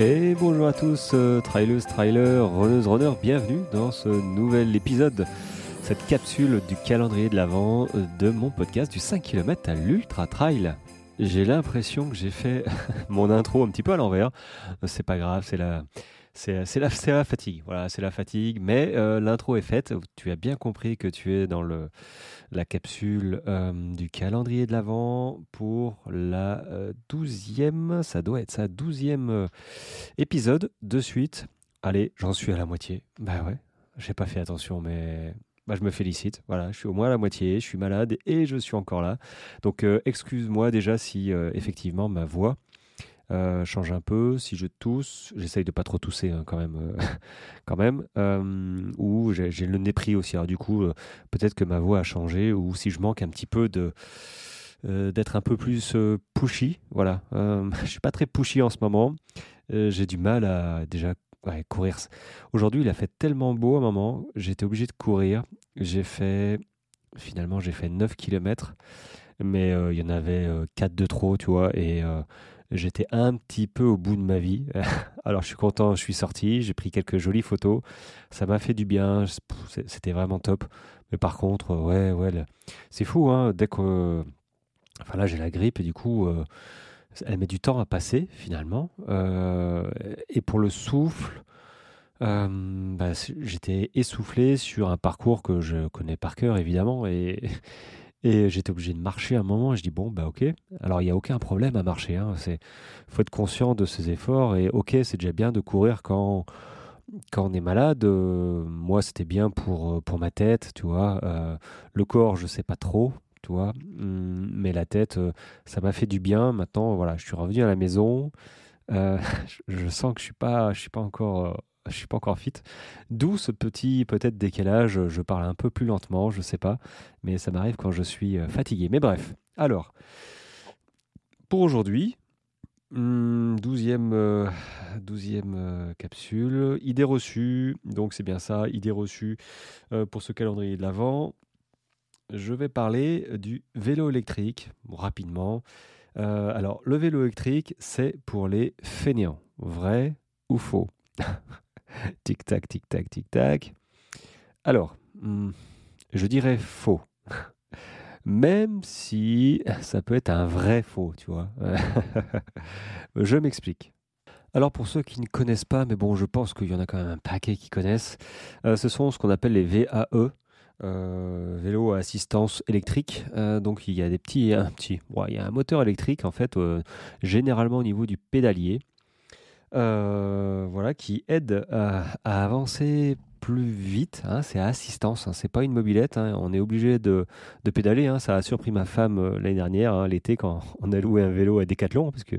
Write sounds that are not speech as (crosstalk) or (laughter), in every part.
Et bonjour à tous, euh, trailers, trailers, runners, runners, bienvenue dans ce nouvel épisode, cette capsule du calendrier de l'Avent euh, de mon podcast du 5 km à l'Ultra Trail. J'ai l'impression que j'ai fait (laughs) mon intro un petit peu à l'envers. C'est pas grave, c'est la, c'est la, la, fatigue. Voilà, c'est la fatigue. Mais euh, l'intro est faite. Tu as bien compris que tu es dans le, la capsule euh, du calendrier de l'Avent pour la euh, douzième. ça doit être ça, douzième épisode de suite. Allez, j'en suis à la moitié. Bah ouais, j'ai pas fait attention, mais bah, je me félicite. Voilà, je suis au moins à la moitié, je suis malade et je suis encore là. Donc excuse-moi déjà si effectivement ma voix euh, change un peu. Si je tousse, j'essaye de pas trop tousser hein, quand même, euh, (laughs) quand même. Euh, ou j'ai le nez pris aussi. Alors du coup, peut-être que ma voix a changé. Ou si je manque un petit peu de d'être un peu plus pushy. Voilà, (laughs) je suis pas très pushy en ce moment. j'ai du mal à déjà courir. Aujourd'hui, il a fait tellement beau à un moment, j'étais obligé de courir. J'ai fait finalement j'ai fait 9 km mais il y en avait 4 de trop, tu vois et J'étais un petit peu au bout de ma vie. (laughs) Alors je suis content, je suis sorti, j'ai pris quelques jolies photos. Ça m'a fait du bien, c'était vraiment top. Mais par contre, ouais, ouais, c'est fou, hein, dès que... Enfin là, j'ai la grippe et du coup, euh, elle met du temps à passer finalement. Euh, et pour le souffle, euh, bah, j'étais essoufflé sur un parcours que je connais par cœur évidemment et, (laughs) et j'étais obligé de marcher un moment. Et je dis bon bah ok. Alors il n'y a aucun problème à marcher. Hein. C'est faut être conscient de ses efforts et ok c'est déjà bien de courir quand quand on est malade. Euh, moi c'était bien pour euh, pour ma tête, tu vois. Euh, le corps je sais pas trop, tu vois. Hum, mais la tête ça m'a fait du bien. Maintenant voilà je suis revenu à la maison. (laughs) je sens que je suis suis pas encore je suis pas encore fit. D'où ce petit peut-être décalage, je parle un peu plus lentement, je sais pas, mais ça m'arrive quand je suis euh, fatigué. Mais bref, alors, pour aujourd'hui, 12e, euh, euh, capsule, idée reçue, donc c'est bien ça, idée reçue pour ce calendrier de l'Avent. Je vais parler du vélo électrique, rapidement. alors, le vélo électrique, c'est pour les fainéants. Vrai ou faux? (laughs) (laughs) tic-tac, tic-tac, tic-tac. Alors, hmm, je dirais faux. (laughs) Même si ça peut être un vrai faux, tu vois. (laughs) je m'explique. Alors pour ceux qui ne connaissent pas, mais bon, je pense qu'il y en a quand même un paquet qui connaissent, euh, ce sont ce qu'on appelle les VAE, euh, vélo à assistance électrique. Euh, donc il y a des petits, un petit, il y a un moteur électrique en fait, généralement au niveau du pédalier. Euh, voilà, qui aide à, avancer plus vite. Hein, c'est assistance, hein, c'est pas une mobilette. Hein, on est obligé de, de pédaler. Hein. ça a surpris ma femme euh, l'année dernière, l'été, quand (laughs) on a loué un vélo à Decathlon, parce que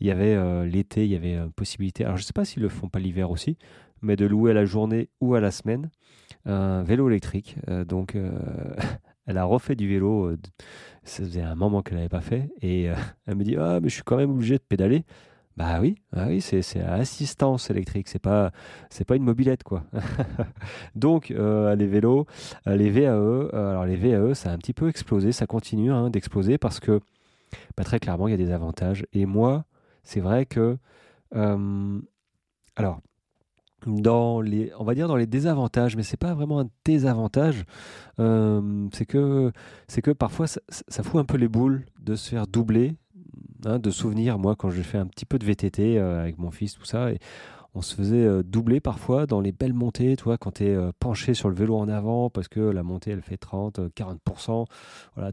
il y avait euh, l'été, il y avait une possibilité. Alors je sais pas s'ils le font pas l'hiver aussi, mais de louer à la journée ou à la semaine un vélo électrique. donc (laughs) elle a refait du vélo. ça faisait un moment qu'elle n'avait pas fait, et (laughs) elle me dit ah mais je suis quand même obligé de pédaler. Bah oui, ah oui c'est assistance électrique, c'est pas c'est pas une mobilette quoi. (laughs) Donc euh, les vélos, euh, les VAE, euh, alors les VAE ça a un petit peu explosé, ça continue hein, d'exploser parce que bah, très clairement il y a des avantages. Et moi c'est vrai que alors dans les, on va dire dans les désavantages, mais c'est pas vraiment un désavantage. c'est que, c'est que parfois ça, ça, fout un peu les boules de se faire doubler Hein, de souvenirs, moi, quand j'ai fait un petit peu de VTT euh, avec mon fils, tout ça, et on se faisait euh, doubler parfois dans les belles montées, toi, quand tu es euh, penché sur le vélo en avant, parce que la montée, elle fait 30, 40%. Voilà,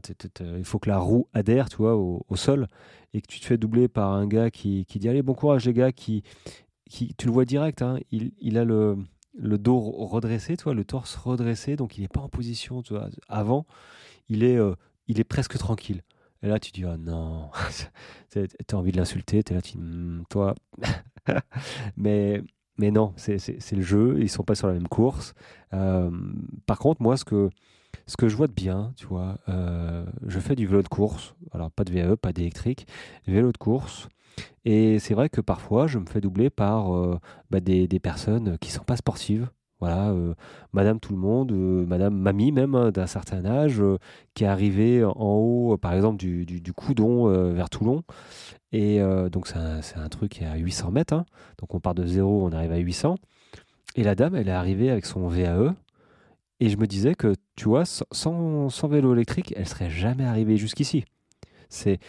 il faut que la roue adhère, tu vois, au, sol, et que tu te fais doubler par un gars qui, qui dit Allez, bon courage, les gars, qui, qui tu le vois direct, hein, il, il, a le, le dos redressé, toi, le torse redressé, donc il n'est pas en position, tu vois, avant, il est, il est presque tranquille. Et là, tu dis, oh non, (laughs) tu as envie de l'insulter, tu es là, tu dis, hmm, toi. (laughs) mais, mais non, c'est le jeu, ils sont pas sur la même course. Euh, par contre, moi, ce que, ce que je vois de bien, tu vois, euh, je fais du vélo de course, alors pas de VAE, pas d'électrique, vélo de course. Et c'est vrai que parfois, je me fais doubler par euh, bah, des, des, personnes qui sont pas sportives, Voilà, Madame tout le monde, Madame Mamie même hein, d'un certain âge, qui est arrivée en haut, par exemple du, du, Coudon vers Toulon. Et donc c'est un, un, truc qui est à 800 mètres. Hein. Donc on part de zéro, on arrive à 800. Et la dame, elle est arrivée avec son VAE. Et je me disais que, tu vois, sans, sans vélo électrique, elle serait jamais arrivée jusqu'ici. C'est,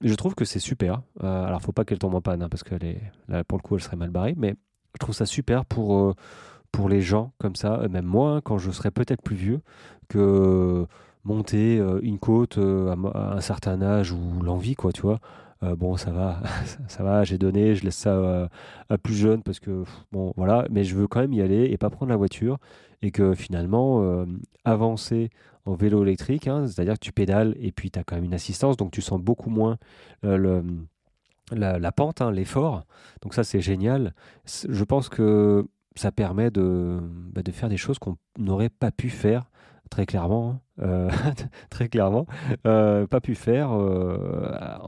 je trouve que c'est super. Euh, alors, faut pas qu'elle tombe en panne, hein, parce que là, pour le coup, elle serait mal barrée. Mais je trouve ça super pour, euh, pour les gens comme ça, même moi, hein, quand je serais peut-être plus vieux, que monter euh, une côte à, un certain âge ou l'envie, quoi, tu vois. bon, ça va, (laughs) ça va, j'ai donné, je laisse ça à plus jeune parce que, bon, voilà, mais je veux quand même y aller et pas prendre la voiture et que finalement, avancer en vélo électrique, hein, c'est-à-dire que tu pédales et puis tu as quand même une assistance, donc tu sens beaucoup moins euh, le, la, pente, hein, l'effort. Donc ça, c'est génial. Je pense que ça permet de, bah, de faire des choses qu'on n'aurait pas pu faire très clairement, hein. euh, (laughs) très clairement, euh, pas pu faire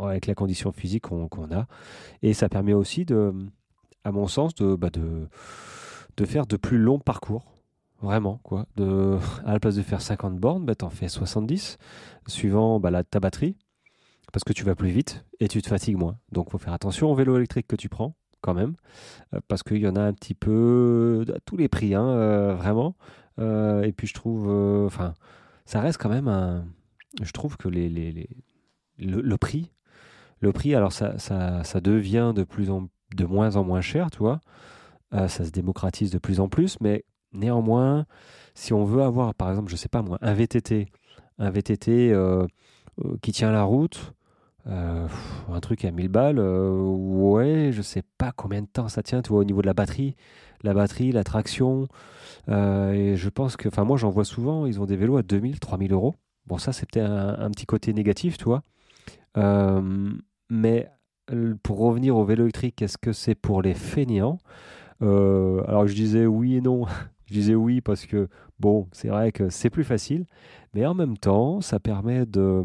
avec la condition physique qu'on a. Et ça permet aussi de, à mon sens, de, bah, faire de plus longs parcours. Vraiment, à la place de faire 50 bornes, bah, en fais 70, suivant bah, la, ta batterie, parce que tu vas plus vite et tu te fatigues moins. Donc, faut faire attention au vélo électrique que tu prends, quand même, euh, parce qu'il y en a un petit peu à tous les prix, hein, euh, vraiment. Euh, et puis, je trouve, enfin, ça reste quand même un. Je trouve que les, les, les le, prix, le prix, alors ça, ça, ça devient de plus en de moins en moins cher, tu vois. ça se démocratise de plus en plus, mais Néanmoins, si on veut avoir, par exemple, je sais pas moi, un VTT, un VTT euh, euh, qui tient la route, euh, un truc à 1000 balles, ouais, je sais pas combien de temps ça tient, tu vois, au niveau de la batterie, la batterie, la traction. et je pense que, enfin, moi j'en vois souvent, ils ont des vélos à 2000, 3000 euros. Bon, ça c'est peut-être un, petit côté négatif, tu vois. mais pour revenir au vélo électrique, qu'est-ce que c'est pour les fainéants Alors je disais oui et non. (laughs) Je disais oui parce que, bon, c'est vrai que c'est plus facile, mais en même temps, ça permet de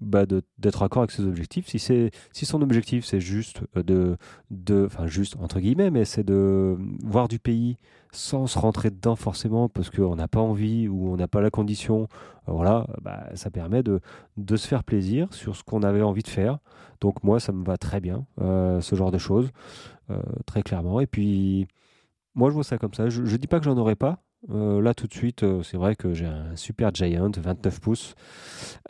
bah d'être accord avec ses objectifs. Si, si son objectif, c'est juste de, de, enfin juste entre guillemets, mais c'est de voir du pays sans se rentrer dedans forcément parce qu'on n'a pas envie ou on n'a pas la condition, euh, voilà, bah, ça permet de, de se faire plaisir sur ce qu'on avait envie de faire. Donc moi, ça me va très bien, euh, ce genre de choses, euh, très clairement. Et puis, moi, je vois ça comme ça. Je ne dis pas que j'en aurais pas. Euh, là, tout de suite, euh, c'est vrai que j'ai un super Giant 29 pouces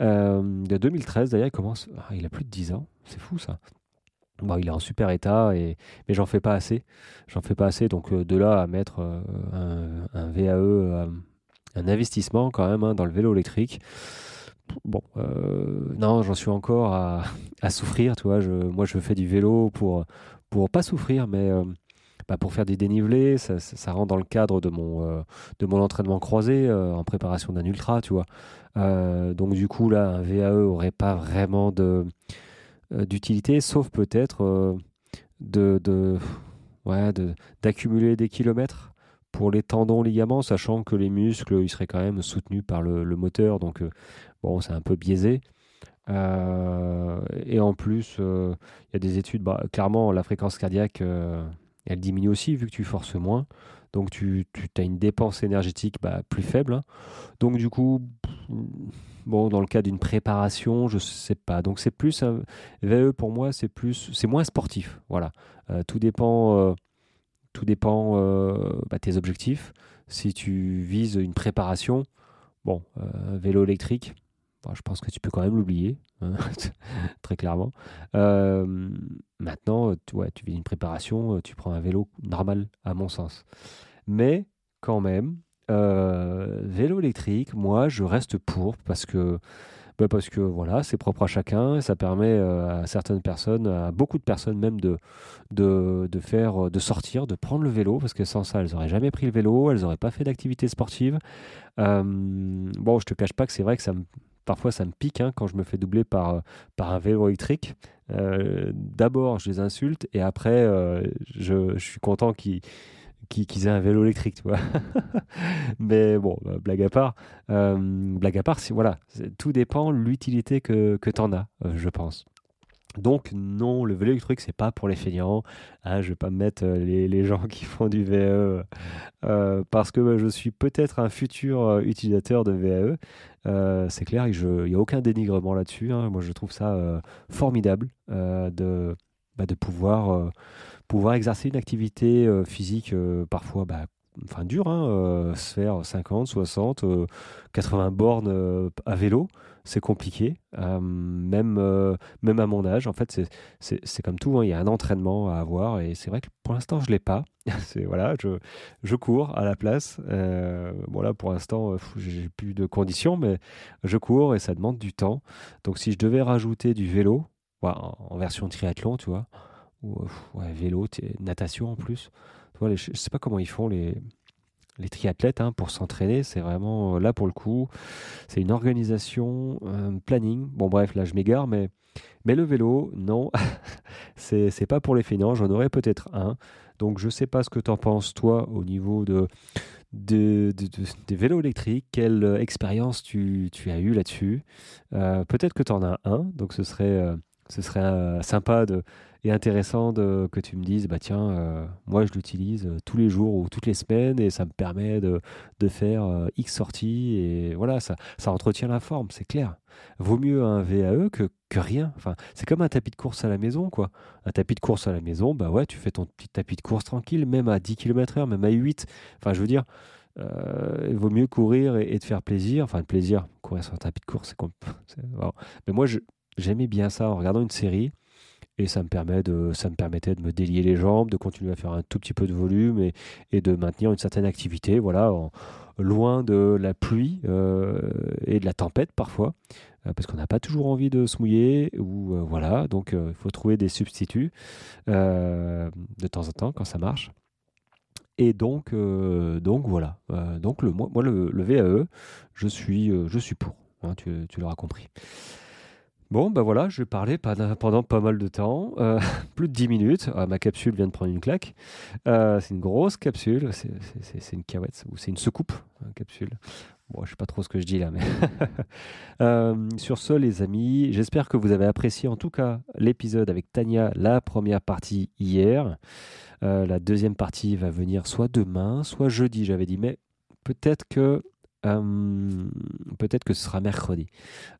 euh, de 2013. D'ailleurs, il. Ah, il a plus de 10 ans. C'est fou ça. Bon, il est en super état, et... mais j'en fais pas assez. J'en fais pas assez. Donc, de là à mettre un, VAE, un investissement quand même hein, dans le vélo électrique. Bon, non, j'en suis encore à, (laughs) souffrir. Tu vois, moi, je fais du vélo pour, pour pas souffrir, mais bah, pour faire des dénivelés, ça, rentre dans le cadre de mon, euh, entraînement croisé euh, en préparation d'un ultra, tu vois. Euh, donc du coup, là, un VAE aurait pas vraiment d'utilité, sauf peut-être d'accumuler des kilomètres pour les tendons, ligaments, sachant que les muscles, ils seraient quand même soutenus par le, le moteur, donc bon, c'est un peu biaisé. et en plus, il y a des études, bah, clairement, la fréquence cardiaque elle diminue aussi vu que tu forces moins. Donc tu, as une dépense énergétique bah, plus faible. Hein. Donc du coup, dans le cas d'une préparation, je sais pas. Donc c'est plus un VE pour moi, c'est plus, c'est moins sportif. Voilà. Euh, tout dépend, euh, tout dépend euh, bah, tes objectifs. Si tu vises une préparation, bon, vélo électrique, je pense que tu peux quand même l'oublier, hein, (laughs) très clairement. Euh, maintenant, tu, vis une préparation, euh, tu prends un vélo normal, à mon sens. Mais quand même, euh, vélo électrique, moi, je reste pour parce que bah, parce que voilà, c'est propre à chacun et ça permet à certaines personnes, à beaucoup de personnes même de, de, de, faire, de sortir, de prendre le vélo parce que sans ça, elles n'auraient jamais pris le vélo, elles n'auraient pas fait d'activité sportive. bon, je te cache pas que c'est vrai que ça me parfois ça me pique hein, quand je me fais doubler par, euh, par un vélo électrique. Euh, d'abord, je les insulte et après, euh, je, suis content qu'ils aient un vélo électrique. (laughs) Mais bon, bah, blague à part, blague à part, voilà, tout dépend l'utilité que, que tu en as, je pense. Donc non, le vélo électrique, c'est pas pour les feignants. Hein, je vais pas me mettre euh, les, gens qui font du VAE euh, parce que bah, je suis peut-être un futur euh, utilisateur de VAE. c'est clair, il n'y a aucun dénigrement là-dessus. Hein. Moi, je trouve ça formidable de, bah, pouvoir exercer une activité physique parfois bah, enfin dure, hein, se faire 50, 60, 80 bornes à vélo c'est compliqué, euh, même, euh, même à mon âge. En fait, c'est comme tout, hein, il y a un entraînement à avoir et c'est vrai que pour l'instant, je ne l'ai pas. (laughs) voilà, je, je, cours à la place. Euh, voilà, pour l'instant, j'ai plus de conditions, mais je cours et ça demande du temps. Donc, si je devais rajouter du vélo, en, version triathlon, tu vois, ou vélo, natation en plus, je ne sais pas comment ils font les triathlètes hein, pour s'entraîner. C'est vraiment euh, là pour le coup, c'est une organisation, un planning. Bon bref, là je m'égare, mais mais le vélo, non, (laughs) c'est c'est pas pour les fainéants. J'en aurais peut-être un. Donc je sais pas ce que tu en penses toi au niveau de des vélos électriques, quelle euh, expérience tu, as eu là-dessus? Euh, peut-être que tu en as un, donc ce serait, ce serait sympa de, et intéressant que tu me dises, bah tiens, euh, moi je l'utilise euh, tous les jours ou toutes les semaines et ça me permet de, de faire euh, X sorties et voilà, ça, ça entretient la forme, c'est clair. Vaut mieux un VAE que, que rien. Enfin, c'est comme un tapis de course à la maison, quoi. Un tapis de course à la maison, bah ouais, tu fais ton petit tapis de course tranquille, même à 10 km/h, même à 8. Enfin, je veux dire, il vaut mieux courir et, te faire plaisir. Enfin, de plaisir, courir sur un tapis de course, c'est comme. (laughs) Mais moi, j'aimais bien ça en regardant une série et ça me, permet de, ça me permettait de me délier les jambes, de continuer à faire un tout petit peu de volume et, et de maintenir une certaine activité, voilà, loin de la pluie euh, et de la tempête parfois, euh, parce qu'on n'a pas toujours envie de se mouiller, ou euh, voilà, donc il faut trouver des substituts de temps en temps quand ça marche. Et donc, donc voilà, donc le, moi, le, le, VAE, je suis, je suis pour, hein, tu, tu l'auras compris. Bon, ben voilà, je parler pendant pas mal de temps, euh, (laughs) plus de 10 minutes. Ah, ma capsule vient de prendre une claque. Euh, c'est une grosse capsule, c'est une cahouette, ou c'est une secoupe, une capsule. Bon, je sais pas trop ce que je dis là, mais (laughs) euh, sur ce, les amis, j'espère que vous avez apprécié en tout cas l'épisode avec Tania, la première partie hier. la deuxième partie va venir soit demain, soit jeudi, j'avais dit, mais peut-être que euh, peut-être que ce sera mercredi.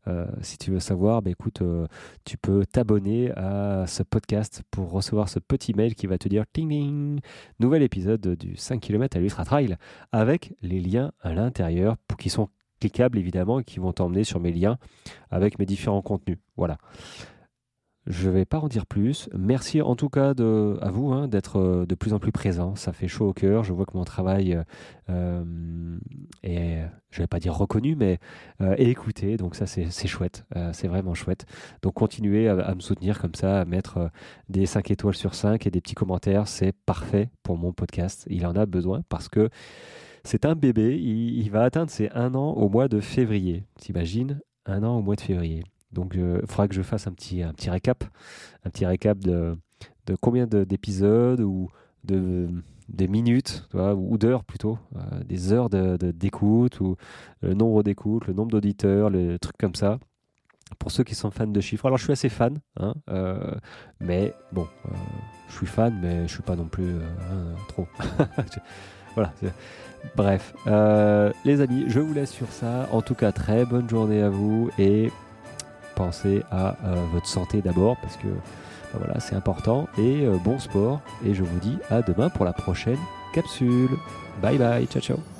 Euh, si tu veux savoir, bah, écoute, euh, tu peux t'abonner à ce podcast pour recevoir ce petit mail qui va te dire ting ting, nouvel épisode du 5 km à l'Ultra Trail avec les liens à l'intérieur qui sont cliquables évidemment et qui vont t'emmener sur mes liens avec mes différents contenus. Voilà. Je ne vais pas en dire plus. Merci en tout cas à vous hein, d'être euh, de plus en plus présent. Ça fait chaud au cœur. Je vois que mon travail euh, euh est, je ne vais pas dire reconnu, mais écouté. Donc ça, c'est chouette. c'est vraiment chouette. Donc continuez à, me soutenir comme ça, à mettre des 5 étoiles sur 5 et des petits commentaires. C'est parfait pour mon podcast. Il en a besoin parce que c'est un bébé. Il, va atteindre ses un an au mois de février. T'imagines? Un an au mois de février. Donc, il euh, faudra que je fasse un petit, un petit récap, un petit récap de, de combien d'épisodes ou de, des minutes ou d'heures plutôt, euh, des heures d'écoute de, ou le nombre d'écoutes, le nombre d'auditeurs, les trucs comme ça. Pour ceux qui sont fans de chiffres, alors je suis assez fan, hein, euh, mais bon, je suis fan, mais je suis pas non plus trop. (laughs) voilà. Bref, les amis, je vous laisse sur ça. En tout cas, très bonne journée à vous et pensez à euh, votre santé d'abord parce que bah voilà, c'est important. Et euh, bon sport. Et je vous dis à demain pour la prochaine capsule. Bye bye, ciao ciao.